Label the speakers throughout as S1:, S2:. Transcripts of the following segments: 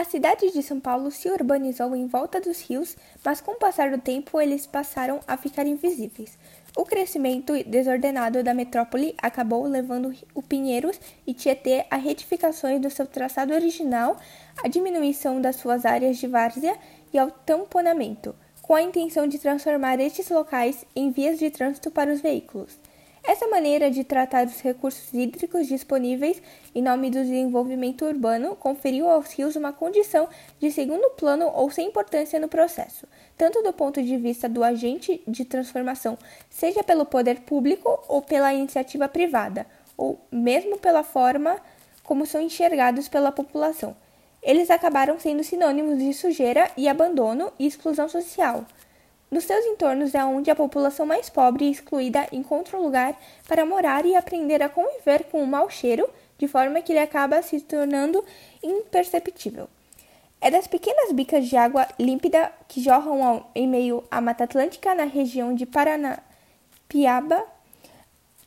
S1: A cidade de São Paulo se urbanizou em volta dos rios, mas com o passar do tempo eles passaram a ficar invisíveis. O crescimento desordenado da metrópole acabou levando o Pinheiros e Tietê a retificações do seu traçado original, a diminuição das suas áreas de várzea e ao tamponamento, com a intenção de transformar estes locais em vias de trânsito para os veículos. Essa maneira de tratar os recursos hídricos disponíveis em nome do desenvolvimento urbano conferiu aos rios uma condição de segundo plano ou sem importância no processo, tanto do ponto de vista do agente de transformação, seja pelo poder público ou pela iniciativa privada, ou mesmo pela forma como são enxergados pela população. Eles acabaram sendo sinônimos de sujeira e abandono e exclusão social. Nos seus entornos é onde a população mais pobre e excluída encontra um lugar para morar e aprender a conviver com o mau cheiro, de forma que ele acaba se tornando imperceptível. É das pequenas bicas de água límpida que jorram ao, em meio à Mata Atlântica na região de Paranapiaba,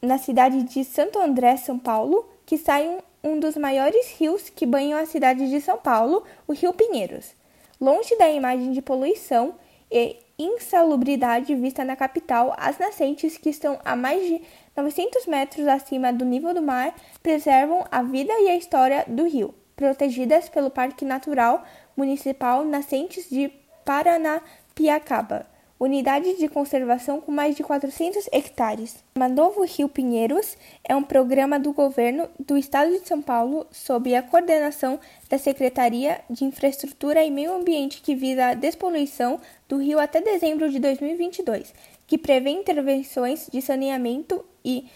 S1: na cidade de Santo André, São Paulo, que sai um, um dos maiores rios que banham a cidade de São Paulo, o Rio Pinheiros. Longe da imagem de poluição e insalubridade vista na capital, as nascentes, que estão a mais de 900 metros acima do nível do mar, preservam a vida e a história do rio, protegidas pelo Parque Natural Municipal Nascentes de Paranapiacaba unidade de conservação com mais de 400 hectares. O Novo Rio Pinheiros é um programa do governo do estado de São Paulo sob a coordenação da Secretaria de Infraestrutura e Meio Ambiente que visa a despoluição do rio até dezembro de 2022, que prevê intervenções de saneamento e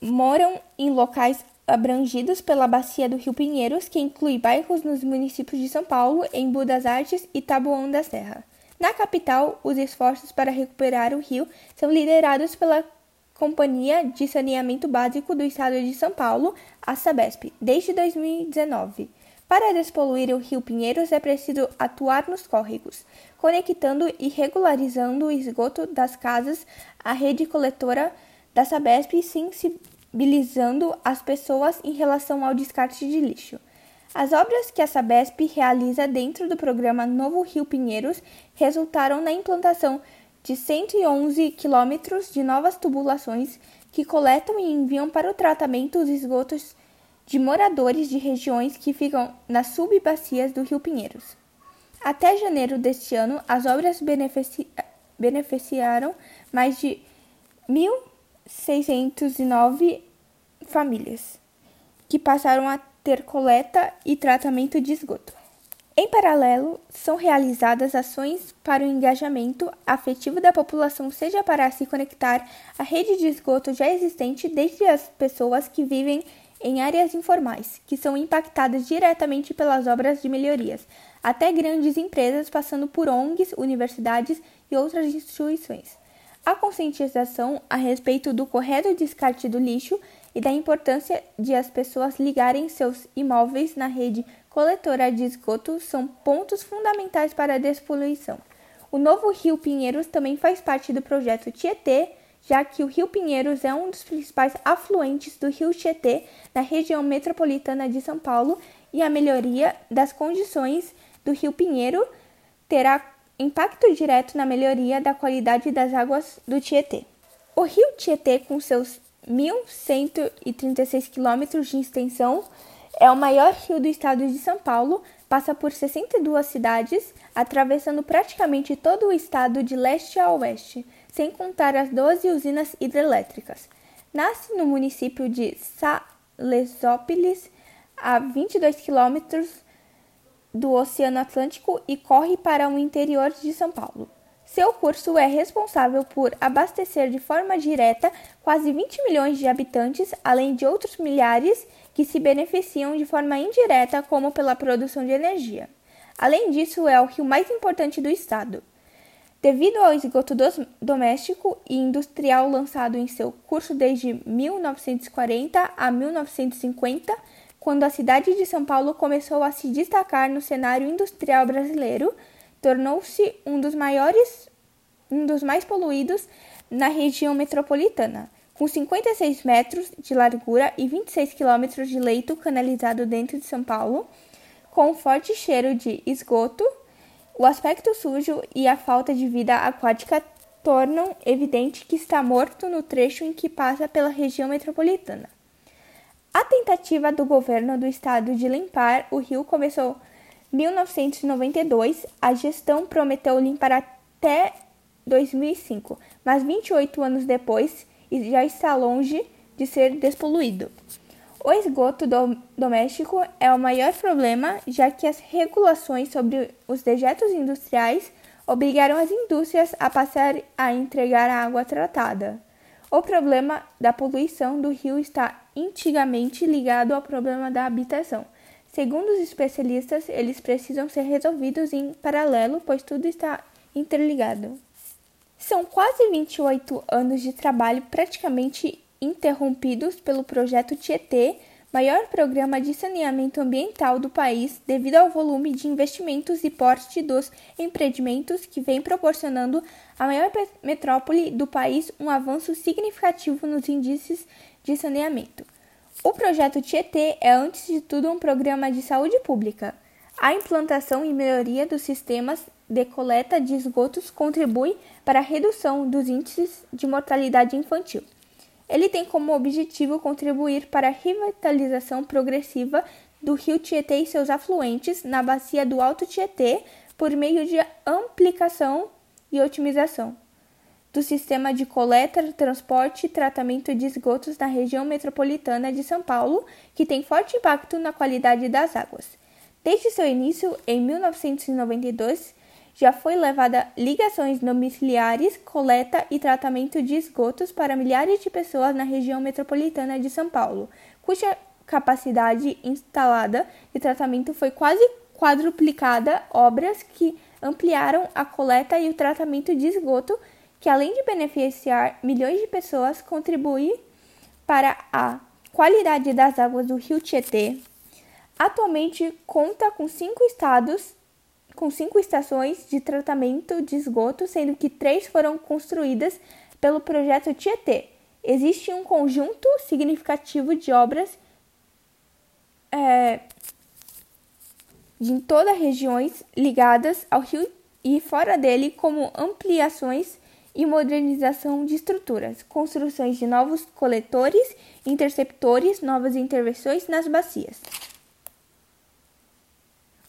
S1: moram em locais abrangidos pela bacia do Rio Pinheiros, que inclui bairros nos municípios de São Paulo, Embu das Artes e Taboão da Serra. Na capital, os esforços para recuperar o rio são liderados pela Companhia de Saneamento Básico do Estado de São Paulo, a Sabesp, desde 2019. Para despoluir o rio Pinheiros é preciso atuar nos córregos, conectando e regularizando o esgoto das casas à rede coletora da Sabesp sensibilizando as pessoas em relação ao descarte de lixo. As obras que a Sabesp realiza dentro do programa Novo Rio Pinheiros resultaram na implantação de 111 quilômetros de novas tubulações que coletam e enviam para o tratamento os esgotos de moradores de regiões que ficam nas subbacias do Rio Pinheiros. Até janeiro deste ano, as obras benefici beneficiaram mais de 1.609 famílias, que passaram a ter coleta e tratamento de esgoto. Em paralelo, são realizadas ações para o engajamento afetivo da população, seja para se conectar à rede de esgoto já existente, desde as pessoas que vivem em áreas informais, que são impactadas diretamente pelas obras de melhorias, até grandes empresas, passando por ONGs, universidades e outras instituições. A conscientização a respeito do correto descarte do lixo e da importância de as pessoas ligarem seus imóveis na rede coletora de esgoto são pontos fundamentais para a despoluição. O novo Rio Pinheiros também faz parte do projeto Tietê, já que o Rio Pinheiros é um dos principais afluentes do Rio Tietê na região metropolitana de São Paulo e a melhoria das condições do Rio Pinheiro terá impacto direto na melhoria da qualidade das águas do Tietê. O Rio Tietê, com seus 1.136 quilômetros de extensão, é o maior rio do estado de São Paulo, passa por 62 cidades, atravessando praticamente todo o estado de leste a oeste, sem contar as 12 usinas hidrelétricas. Nasce no município de Salesópolis, a 22 quilômetros do Oceano Atlântico e corre para o interior de São Paulo. Seu curso é responsável por abastecer de forma direta quase 20 milhões de habitantes, além de outros milhares que se beneficiam de forma indireta, como pela produção de energia. Além disso, é o rio mais importante do estado. Devido ao esgoto doméstico e industrial lançado em seu curso desde 1940 a 1950, quando a cidade de São Paulo começou a se destacar no cenário industrial brasileiro, tornou-se um dos maiores, um dos mais poluídos na região metropolitana, com 56 metros de largura e 26 quilômetros de leito canalizado dentro de São Paulo, Com forte cheiro de esgoto, o aspecto sujo e a falta de vida aquática tornam evidente que está morto no trecho em que passa pela região metropolitana. A tentativa do governo do estado de limpar o rio começou 1992. A gestão prometeu limpar até 2005, mas 28 anos depois já está longe de ser despoluído. O esgoto do doméstico é o maior problema, já que as regulações sobre os dejetos industriais obrigaram as indústrias a passar a entregar água tratada. O problema da poluição do rio está intimamente ligado ao problema da habitação. Segundo os especialistas, eles precisam ser resolvidos em paralelo, pois tudo está interligado. São quase 28 anos de trabalho praticamente interrompidos pelo projeto Tietê, maior programa de saneamento ambiental do país, devido ao volume de investimentos e porte dos empreendimentos que vem proporcionando à maior metrópole do país um avanço significativo nos índices de saneamento. O projeto Tietê é, antes de tudo, um programa de saúde pública. A implantação e melhoria dos sistemas de coleta de esgotos contribui para a redução dos índices de mortalidade infantil. Ele tem como objetivo contribuir para a revitalização progressiva do rio Tietê e seus afluentes na bacia do Alto Tietê por meio de ampliação e otimização do sistema de coleta, transporte e tratamento de esgotos na região metropolitana de São Paulo, que tem forte impacto na qualidade das águas. Desde seu início, em 1992, já foi levada ligações domiciliares, coleta e tratamento de esgotos para milhares de pessoas na região metropolitana de São Paulo, cuja capacidade instalada de tratamento foi quase quadruplicada, obras que ampliaram a coleta e o tratamento de esgoto, que além de beneficiar milhões de pessoas, contribui para a qualidade das águas do Rio Tietê. Atualmente conta com cinco estados com cinco estações de tratamento de esgoto, sendo que três foram construídas pelo projeto Tietê. Existe um conjunto significativo de obras é, em todas as regiões ligadas ao rio e fora dele, como ampliações e modernização de estruturas, construções de novos coletores, interceptores, novas intervenções nas bacias.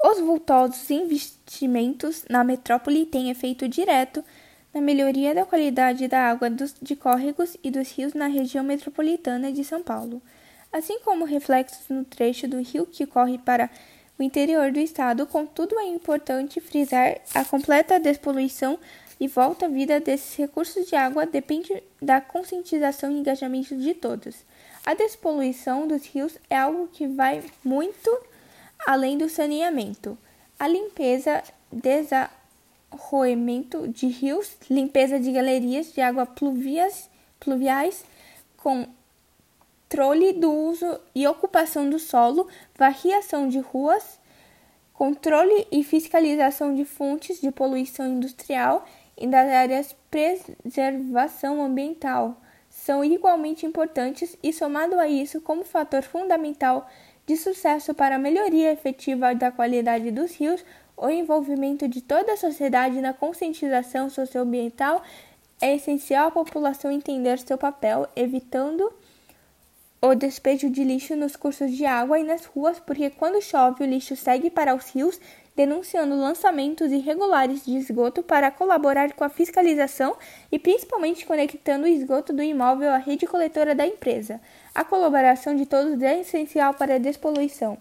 S1: Os vultosos investimentos na metrópole têm efeito direto na melhoria da qualidade da água dos, de córregos e dos rios na região metropolitana de São Paulo, assim como reflexos no trecho do rio que corre para o interior do estado. Contudo, é importante frisar a completa despoluição e volta à vida desses recursos de água depende da conscientização e engajamento de todos. A despoluição dos rios é algo que vai muito além do saneamento, a limpeza, desarroamento de rios, limpeza de galerias de água pluviais, pluviais, controle do uso e ocupação do solo, variação de ruas, controle e fiscalização de fontes de poluição industrial e das áreas preservação ambiental. São igualmente importantes e somado a isso como fator fundamental de sucesso para a melhoria efetiva da qualidade dos rios, o envolvimento de toda a sociedade na conscientização socioambiental é essencial à população entender seu papel, evitando o despejo de lixo nos cursos de água e nas ruas, porque quando chove o lixo segue para os rios, denunciando lançamentos irregulares de esgoto para colaborar com a fiscalização e principalmente conectando o esgoto do imóvel à rede coletora da empresa. A colaboração de todos é essencial para a despoluição.